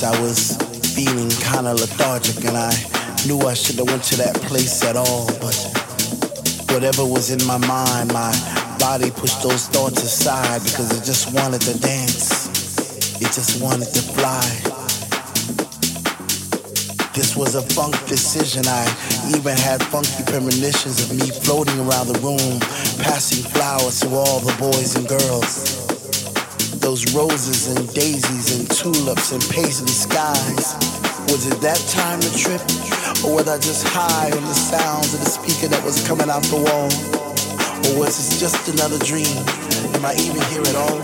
nights I was feeling kinda lethargic and I knew I shouldn't have went to that place at all, but whatever was in my mind, my body pushed those thoughts aside because it just wanted to dance. It just wanted to fly. This was a funk decision. I even had funky premonitions of me floating around the room, passing flowers to all the boys and girls those roses and daisies and tulips and paisley skies. Was it that time to trip? Or was I just high on the sounds of the speaker that was coming out the wall? Or was this just another dream? Am I even here at all?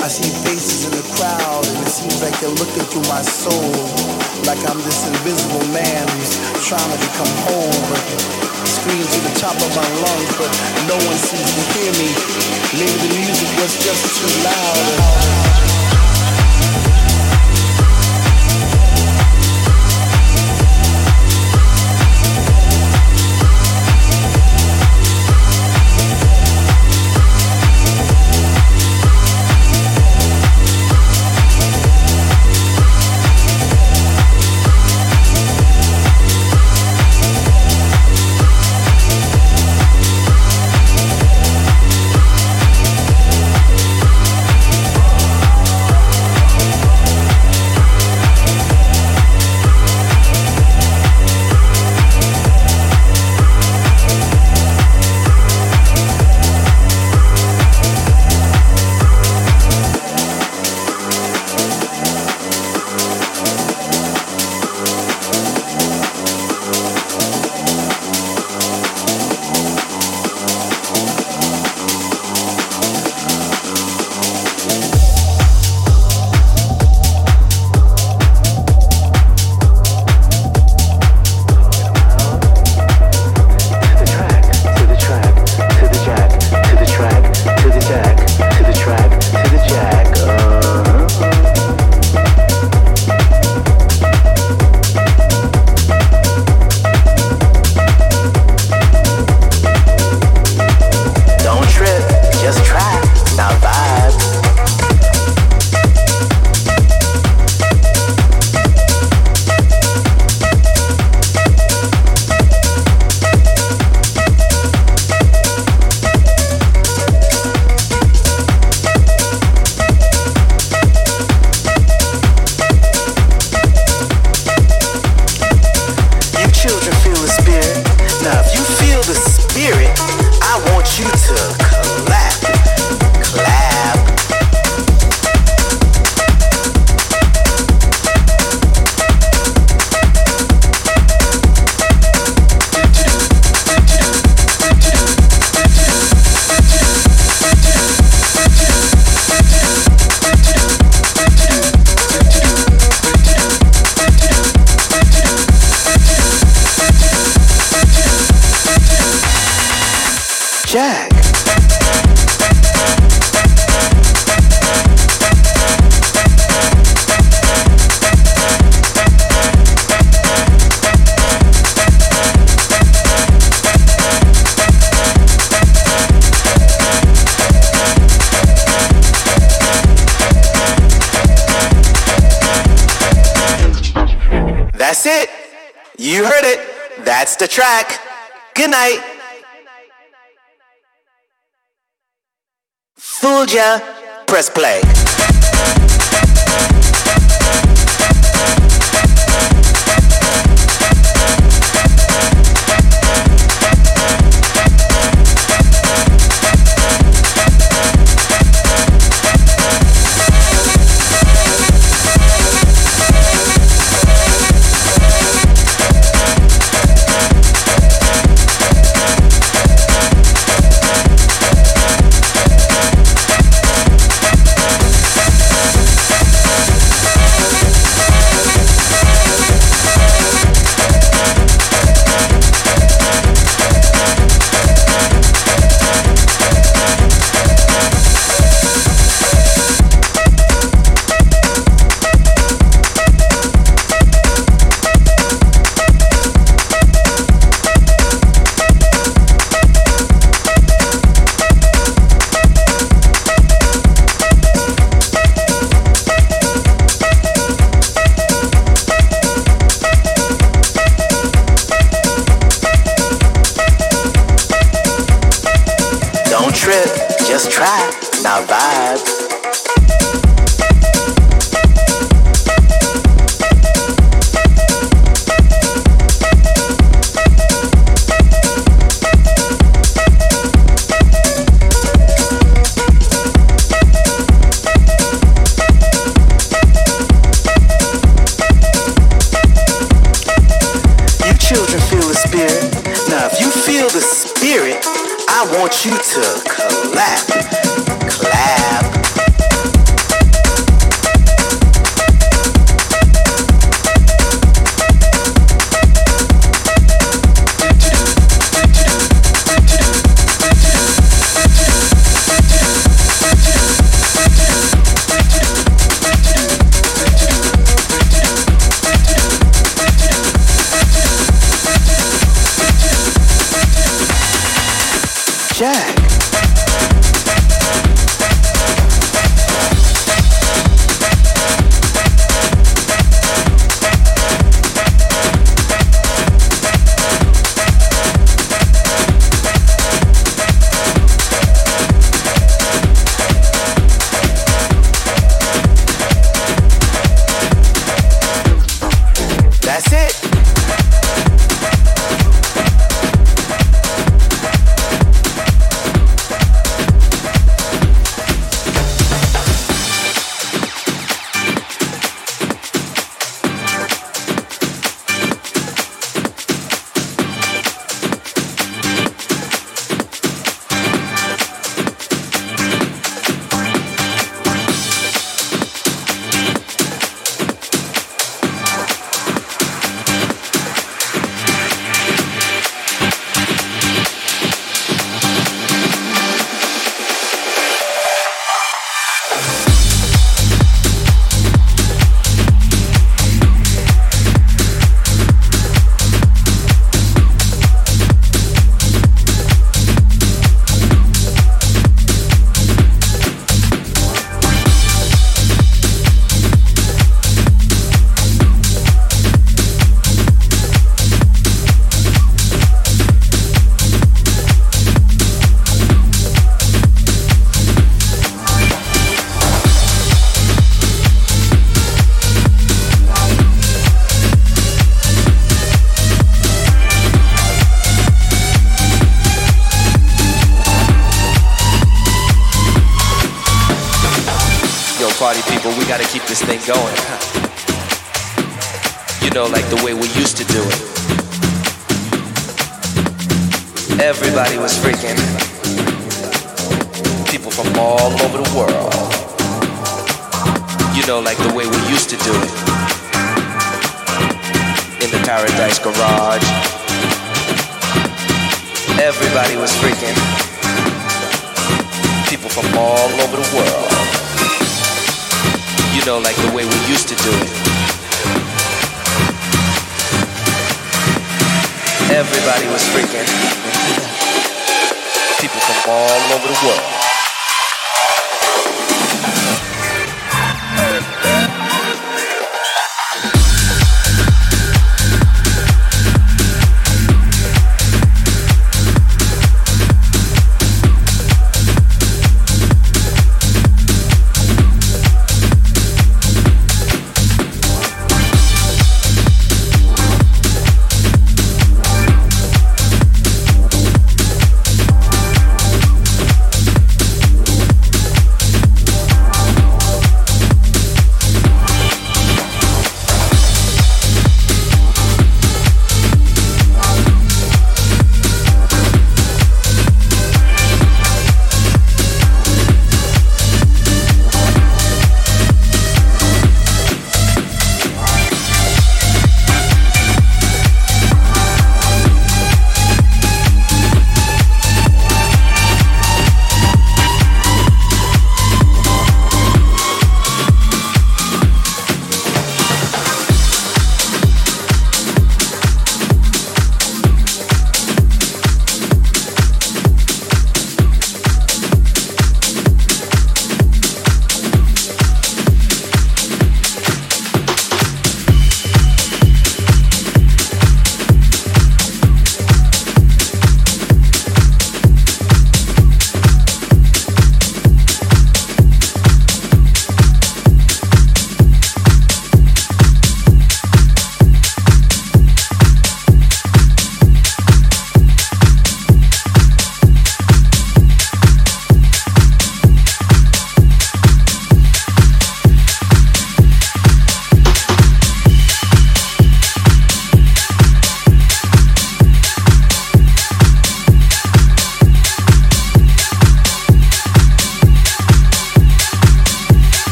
I see faces in the crowd and it seems like they're looking through my soul. Like I'm this invisible man who's trying to become whole. But scream to the top of my lungs, but no one seems to hear me. Maybe the music was just too loud.